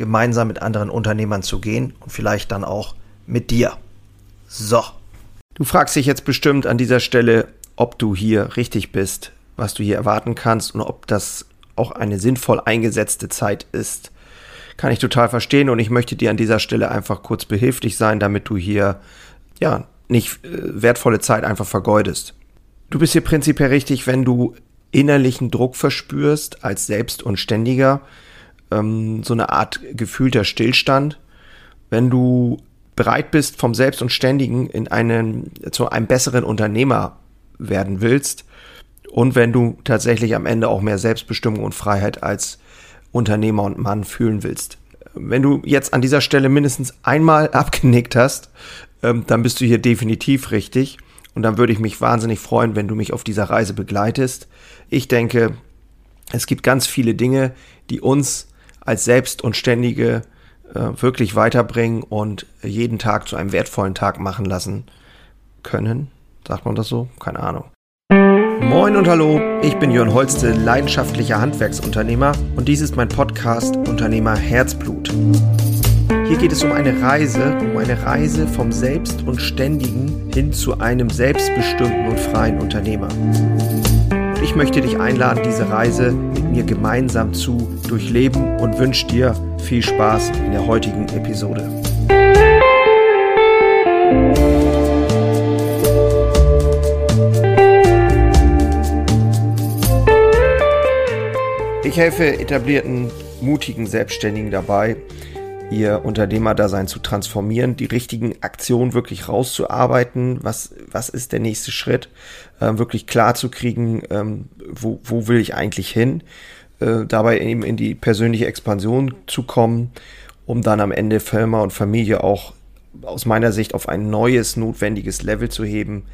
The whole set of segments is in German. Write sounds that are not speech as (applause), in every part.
gemeinsam mit anderen Unternehmern zu gehen und vielleicht dann auch mit dir. So. Du fragst dich jetzt bestimmt an dieser Stelle, ob du hier richtig bist, was du hier erwarten kannst und ob das auch eine sinnvoll eingesetzte Zeit ist. Kann ich total verstehen und ich möchte dir an dieser Stelle einfach kurz behilflich sein, damit du hier ja nicht äh, wertvolle Zeit einfach vergeudest. Du bist hier prinzipiell richtig, wenn du innerlichen Druck verspürst als Selbst und Ständiger, ähm, so eine Art gefühlter Stillstand. Wenn du bereit bist, vom Selbst und Ständigen in einen, zu einem besseren Unternehmer werden willst und wenn du tatsächlich am Ende auch mehr Selbstbestimmung und Freiheit als Unternehmer und Mann fühlen willst. Wenn du jetzt an dieser Stelle mindestens einmal (laughs) abgenickt hast, ähm, dann bist du hier definitiv richtig. Und dann würde ich mich wahnsinnig freuen, wenn du mich auf dieser Reise begleitest. Ich denke, es gibt ganz viele Dinge, die uns als selbst und ständige äh, wirklich weiterbringen und jeden Tag zu einem wertvollen Tag machen lassen können. Sagt man das so? Keine Ahnung. Moin und hallo, ich bin Jörn Holste, leidenschaftlicher Handwerksunternehmer und dies ist mein Podcast Unternehmer Herzblut. Hier geht es um eine Reise, um eine Reise vom Selbst und Ständigen hin zu einem selbstbestimmten und freien Unternehmer. Ich möchte dich einladen, diese Reise mit mir gemeinsam zu durchleben und wünsche dir viel Spaß in der heutigen Episode. Ich helfe etablierten, mutigen Selbstständigen dabei, ihr Unternehmerdasein zu transformieren, die richtigen Aktionen wirklich rauszuarbeiten, was, was ist der nächste Schritt, äh, wirklich klar zu kriegen, ähm, wo, wo will ich eigentlich hin, äh, dabei eben in die persönliche Expansion zu kommen, um dann am Ende Firma und Familie auch aus meiner Sicht auf ein neues, notwendiges Level zu heben,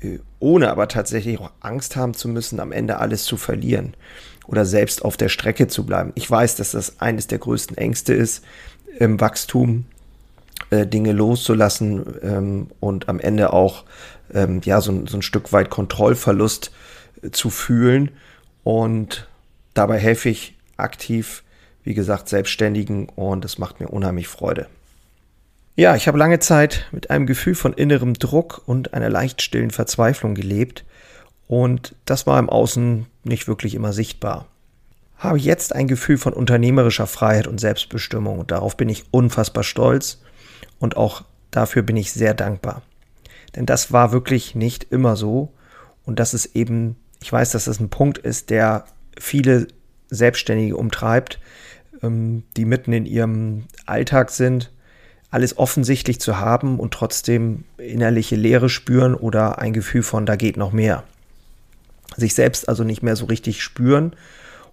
äh, ohne aber tatsächlich auch Angst haben zu müssen, am Ende alles zu verlieren oder selbst auf der Strecke zu bleiben. Ich weiß, dass das eines der größten Ängste ist, im Wachstum äh, Dinge loszulassen ähm, und am Ende auch ähm, ja so, so, ein Stück weit Kontrollverlust äh, zu fühlen. Und dabei helfe ich aktiv, wie gesagt, Selbstständigen und es macht mir unheimlich Freude. Ja, ich habe lange Zeit mit einem Gefühl von innerem Druck und einer leicht stillen Verzweiflung gelebt und das war im Außen nicht wirklich immer sichtbar habe jetzt ein Gefühl von unternehmerischer Freiheit und Selbstbestimmung und darauf bin ich unfassbar stolz und auch dafür bin ich sehr dankbar. Denn das war wirklich nicht immer so und das ist eben, ich weiß, dass das ein Punkt ist, der viele Selbstständige umtreibt, ähm, die mitten in ihrem Alltag sind, alles offensichtlich zu haben und trotzdem innerliche Leere spüren oder ein Gefühl von, da geht noch mehr. Sich selbst also nicht mehr so richtig spüren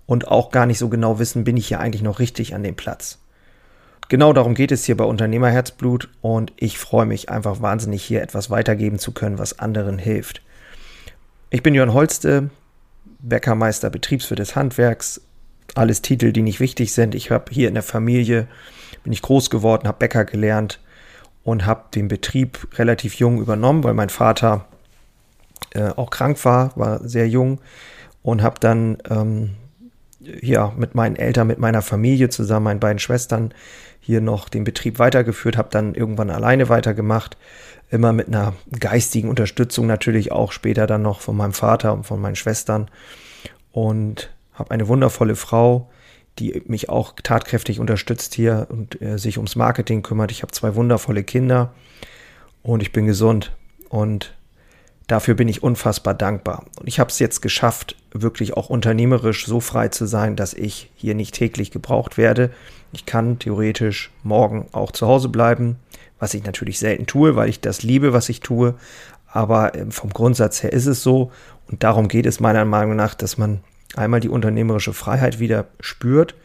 und auch gar nicht so genau wissen, bin ich hier eigentlich noch richtig an dem Platz. Genau darum geht es hier bei Unternehmerherzblut und ich freue mich einfach wahnsinnig hier etwas weitergeben zu können, was anderen hilft. Ich bin Jörn Holste, Bäckermeister Betriebswirt des Handwerks, alles Titel, die nicht wichtig sind. Ich habe hier in der Familie, bin ich groß geworden, habe Bäcker gelernt und habe den Betrieb relativ jung übernommen, weil mein Vater äh, auch krank war, war sehr jung und habe dann ähm, ja, mit meinen Eltern, mit meiner Familie zusammen, meinen beiden Schwestern hier noch den Betrieb weitergeführt, habe dann irgendwann alleine weitergemacht, immer mit einer geistigen Unterstützung natürlich auch später dann noch von meinem Vater und von meinen Schwestern und habe eine wundervolle Frau, die mich auch tatkräftig unterstützt hier und äh, sich ums Marketing kümmert. Ich habe zwei wundervolle Kinder und ich bin gesund und Dafür bin ich unfassbar dankbar. Und ich habe es jetzt geschafft, wirklich auch unternehmerisch so frei zu sein, dass ich hier nicht täglich gebraucht werde. Ich kann theoretisch morgen auch zu Hause bleiben, was ich natürlich selten tue, weil ich das liebe, was ich tue. Aber ähm, vom Grundsatz her ist es so. Und darum geht es meiner Meinung nach, dass man einmal die unternehmerische Freiheit wieder spürt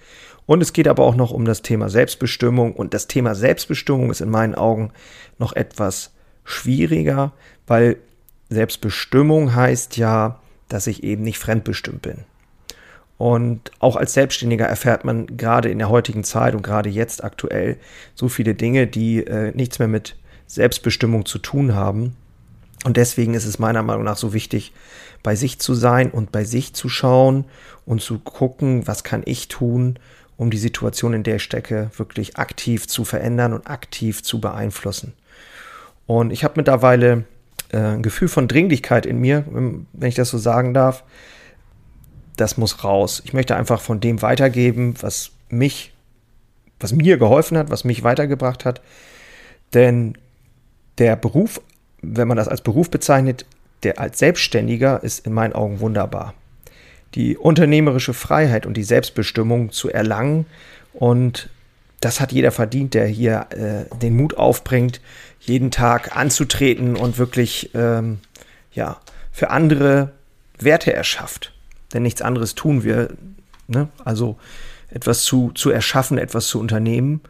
Und es geht aber auch noch um das Thema Selbstbestimmung. Und das Thema Selbstbestimmung ist in meinen Augen noch etwas schwieriger, weil Selbstbestimmung heißt ja, dass ich eben nicht fremdbestimmt bin. Und auch als Selbstständiger erfährt man gerade in der heutigen Zeit und gerade jetzt aktuell so viele Dinge, die äh, nichts mehr mit Selbstbestimmung zu tun haben. Und deswegen ist es meiner Meinung nach so wichtig, bei sich zu sein und bei sich zu schauen und zu gucken, was kann ich tun, um die Situation, in der ich stecke, wirklich aktiv zu verändern und aktiv zu beeinflussen. Und ich habe mittlerweile äh, ein Gefühl von Dringlichkeit in mir, wenn ich das so sagen darf. Das muss raus. Ich möchte einfach von dem weitergeben, was mich, was mir geholfen hat, was mich weitergebracht hat. Denn der Beruf, wenn man das als Beruf bezeichnet, der als Selbstständiger ist in meinen Augen wunderbar. Die unternehmerische Freiheit und die Selbstbestimmung zu erlangen und das hat jeder verdient, der hier äh, den Mut aufbringt, jeden Tag anzutreten und wirklich ähm, ja, für andere Werte erschafft. Denn nichts anderes tun wir. Ne? Also etwas zu, zu erschaffen, etwas zu unternehmen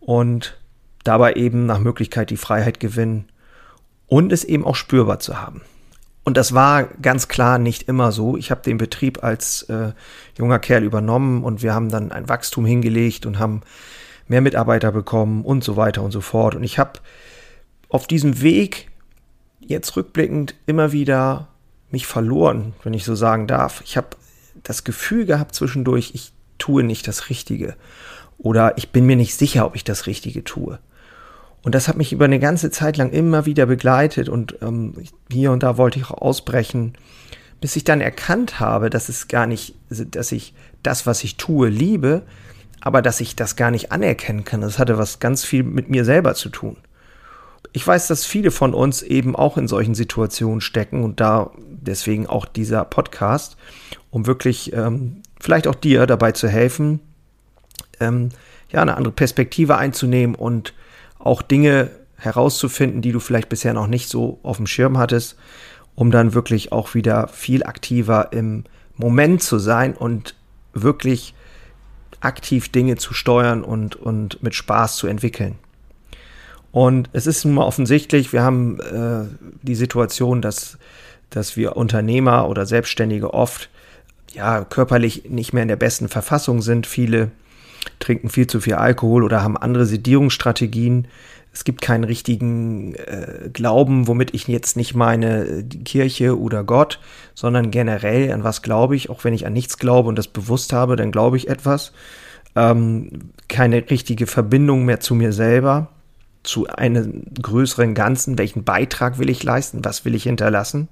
und dabei eben nach Möglichkeit die Freiheit gewinnen und es eben auch spürbar zu haben. Und das war ganz klar nicht immer so. Ich habe den Betrieb als äh, junger Kerl übernommen und wir haben dann ein Wachstum hingelegt und haben mehr Mitarbeiter bekommen und so weiter und so fort. Und ich habe auf diesem Weg jetzt rückblickend immer wieder mich verloren, wenn ich so sagen darf. Ich habe das Gefühl gehabt zwischendurch, ich tue nicht das Richtige oder ich bin mir nicht sicher, ob ich das Richtige tue. Und das hat mich über eine ganze Zeit lang immer wieder begleitet und ähm, hier und da wollte ich auch ausbrechen, bis ich dann erkannt habe, dass es gar nicht, dass ich das, was ich tue, liebe, aber dass ich das gar nicht anerkennen kann. Das hatte was ganz viel mit mir selber zu tun. Ich weiß, dass viele von uns eben auch in solchen Situationen stecken und da deswegen auch dieser Podcast, um wirklich ähm, vielleicht auch dir dabei zu helfen, ähm, ja, eine andere Perspektive einzunehmen und auch Dinge herauszufinden, die du vielleicht bisher noch nicht so auf dem Schirm hattest, um dann wirklich auch wieder viel aktiver im Moment zu sein und wirklich aktiv Dinge zu steuern und, und mit Spaß zu entwickeln. Und es ist nun mal offensichtlich, wir haben äh, die Situation, dass, dass wir Unternehmer oder Selbstständige oft ja körperlich nicht mehr in der besten Verfassung sind. Viele trinken viel zu viel Alkohol oder haben andere Sedierungsstrategien. Es gibt keinen richtigen äh, Glauben, womit ich jetzt nicht meine äh, die Kirche oder Gott, sondern generell an was glaube ich, auch wenn ich an nichts glaube und das bewusst habe, dann glaube ich etwas. Ähm, keine richtige Verbindung mehr zu mir selber, zu einem größeren Ganzen. Welchen Beitrag will ich leisten? Was will ich hinterlassen?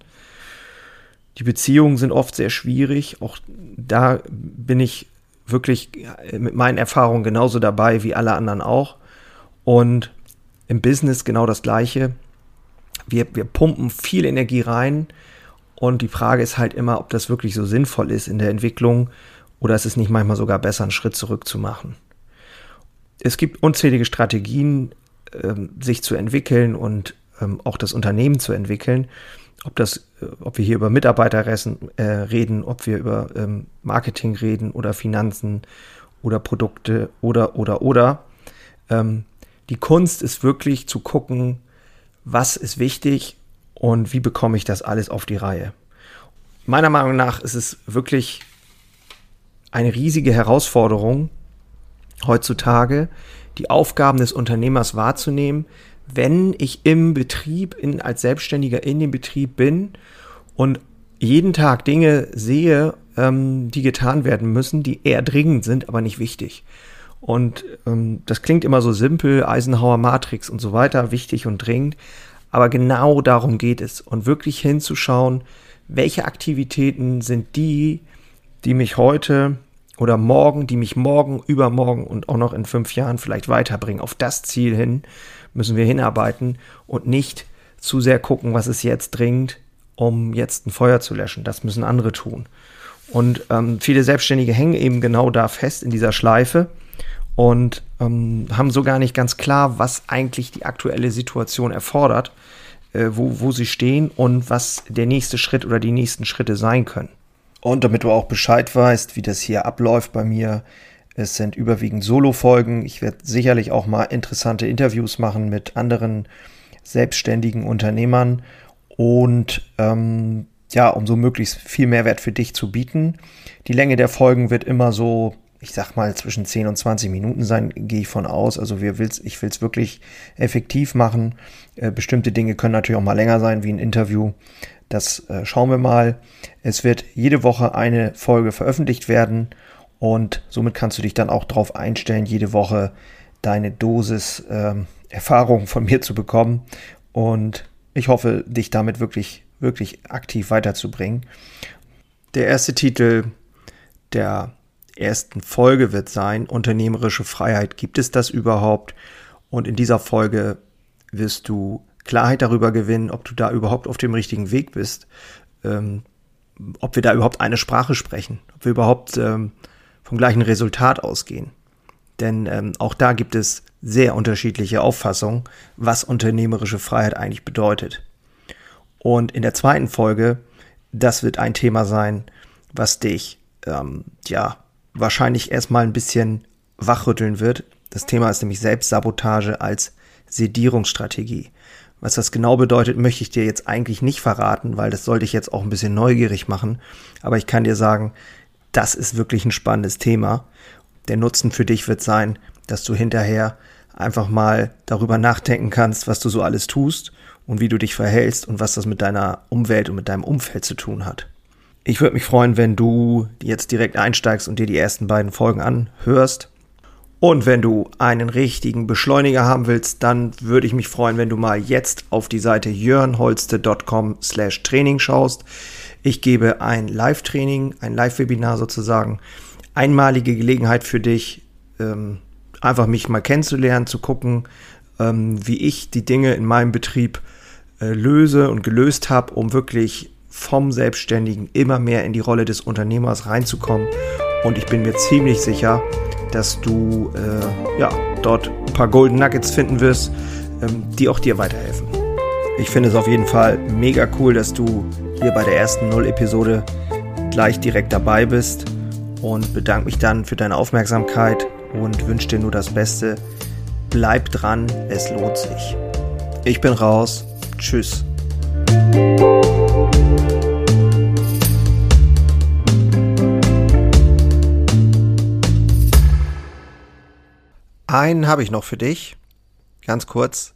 Die Beziehungen sind oft sehr schwierig. Auch da bin ich wirklich mit meinen Erfahrungen genauso dabei wie alle anderen auch. Und im Business genau das Gleiche. Wir, wir pumpen viel Energie rein und die Frage ist halt immer, ob das wirklich so sinnvoll ist in der Entwicklung oder ist es nicht manchmal sogar besser, einen Schritt zurück zu machen. Es gibt unzählige Strategien, ähm, sich zu entwickeln und ähm, auch das Unternehmen zu entwickeln. Ob, das, äh, ob wir hier über Mitarbeiter äh, reden, ob wir über ähm, Marketing reden oder Finanzen oder Produkte oder, oder, oder. Ähm, die Kunst ist wirklich zu gucken, was ist wichtig und wie bekomme ich das alles auf die Reihe. Meiner Meinung nach ist es wirklich eine riesige Herausforderung heutzutage, die Aufgaben des Unternehmers wahrzunehmen, wenn ich im Betrieb, in, als Selbstständiger in dem Betrieb bin und jeden Tag Dinge sehe, ähm, die getan werden müssen, die eher dringend sind, aber nicht wichtig. Und ähm, das klingt immer so simpel, Eisenhower Matrix und so weiter, wichtig und dringend. Aber genau darum geht es. Und wirklich hinzuschauen, welche Aktivitäten sind die, die mich heute oder morgen, die mich morgen, übermorgen und auch noch in fünf Jahren vielleicht weiterbringen. Auf das Ziel hin müssen wir hinarbeiten und nicht zu sehr gucken, was ist jetzt dringend, um jetzt ein Feuer zu löschen. Das müssen andere tun. Und ähm, viele Selbstständige hängen eben genau da fest in dieser Schleife und ähm, haben so gar nicht ganz klar, was eigentlich die aktuelle Situation erfordert, äh, wo, wo sie stehen und was der nächste Schritt oder die nächsten Schritte sein können. Und damit du auch Bescheid weißt, wie das hier abläuft bei mir, Es sind überwiegend Solo-Folgen. Ich werde sicherlich auch mal interessante Interviews machen mit anderen selbstständigen Unternehmern und ähm, ja, um so möglichst viel Mehrwert für dich zu bieten. Die Länge der Folgen wird immer so, ich sag mal, zwischen 10 und 20 Minuten sein, gehe ich von aus. Also wir will's, ich will es wirklich effektiv machen. Äh, bestimmte Dinge können natürlich auch mal länger sein, wie ein Interview. Das äh, schauen wir mal. Es wird jede Woche eine Folge veröffentlicht werden und somit kannst du dich dann auch darauf einstellen, jede Woche deine Dosis ähm, Erfahrung von mir zu bekommen. Und ich hoffe, dich damit wirklich, wirklich aktiv weiterzubringen. Der erste Titel der ersten Folge wird sein, Unternehmerische Freiheit. Gibt es das überhaupt? Und in dieser Folge wirst du Klarheit darüber gewinnen, ob du da überhaupt auf dem richtigen Weg bist, ähm, ob wir da überhaupt eine Sprache sprechen, ob wir überhaupt ähm, vom gleichen Resultat ausgehen. Denn ähm, auch da gibt es sehr unterschiedliche Auffassungen, was unternehmerische Freiheit eigentlich bedeutet. Und in der zweiten Folge, das wird ein Thema sein, was dich, ähm, ja, wahrscheinlich erstmal ein bisschen wachrütteln wird. Das Thema ist nämlich Selbstsabotage als Sedierungsstrategie. Was das genau bedeutet, möchte ich dir jetzt eigentlich nicht verraten, weil das sollte ich jetzt auch ein bisschen neugierig machen. Aber ich kann dir sagen, das ist wirklich ein spannendes Thema. Der Nutzen für dich wird sein, dass du hinterher einfach mal darüber nachdenken kannst, was du so alles tust und wie du dich verhältst und was das mit deiner Umwelt und mit deinem Umfeld zu tun hat. Ich würde mich freuen, wenn du jetzt direkt einsteigst und dir die ersten beiden Folgen anhörst. Und wenn du einen richtigen Beschleuniger haben willst, dann würde ich mich freuen, wenn du mal jetzt auf die Seite jörnholste.com slash Training schaust. Ich gebe ein Live-Training, ein Live-Webinar sozusagen, einmalige Gelegenheit für dich, ähm, einfach mich mal kennenzulernen, zu gucken, ähm, wie ich die Dinge in meinem Betrieb äh, löse und gelöst habe, um wirklich vom Selbstständigen immer mehr in die Rolle des Unternehmers reinzukommen. Und ich bin mir ziemlich sicher, dass du äh, ja, dort ein paar Golden Nuggets finden wirst, ähm, die auch dir weiterhelfen. Ich finde es auf jeden Fall mega cool, dass du hier bei der ersten Null-Episode gleich direkt dabei bist und bedanke mich dann für deine Aufmerksamkeit und wünsche dir nur das Beste. Bleib dran, es lohnt sich. Ich bin raus. Tschüss. Einen habe ich noch für dich. Ganz kurz.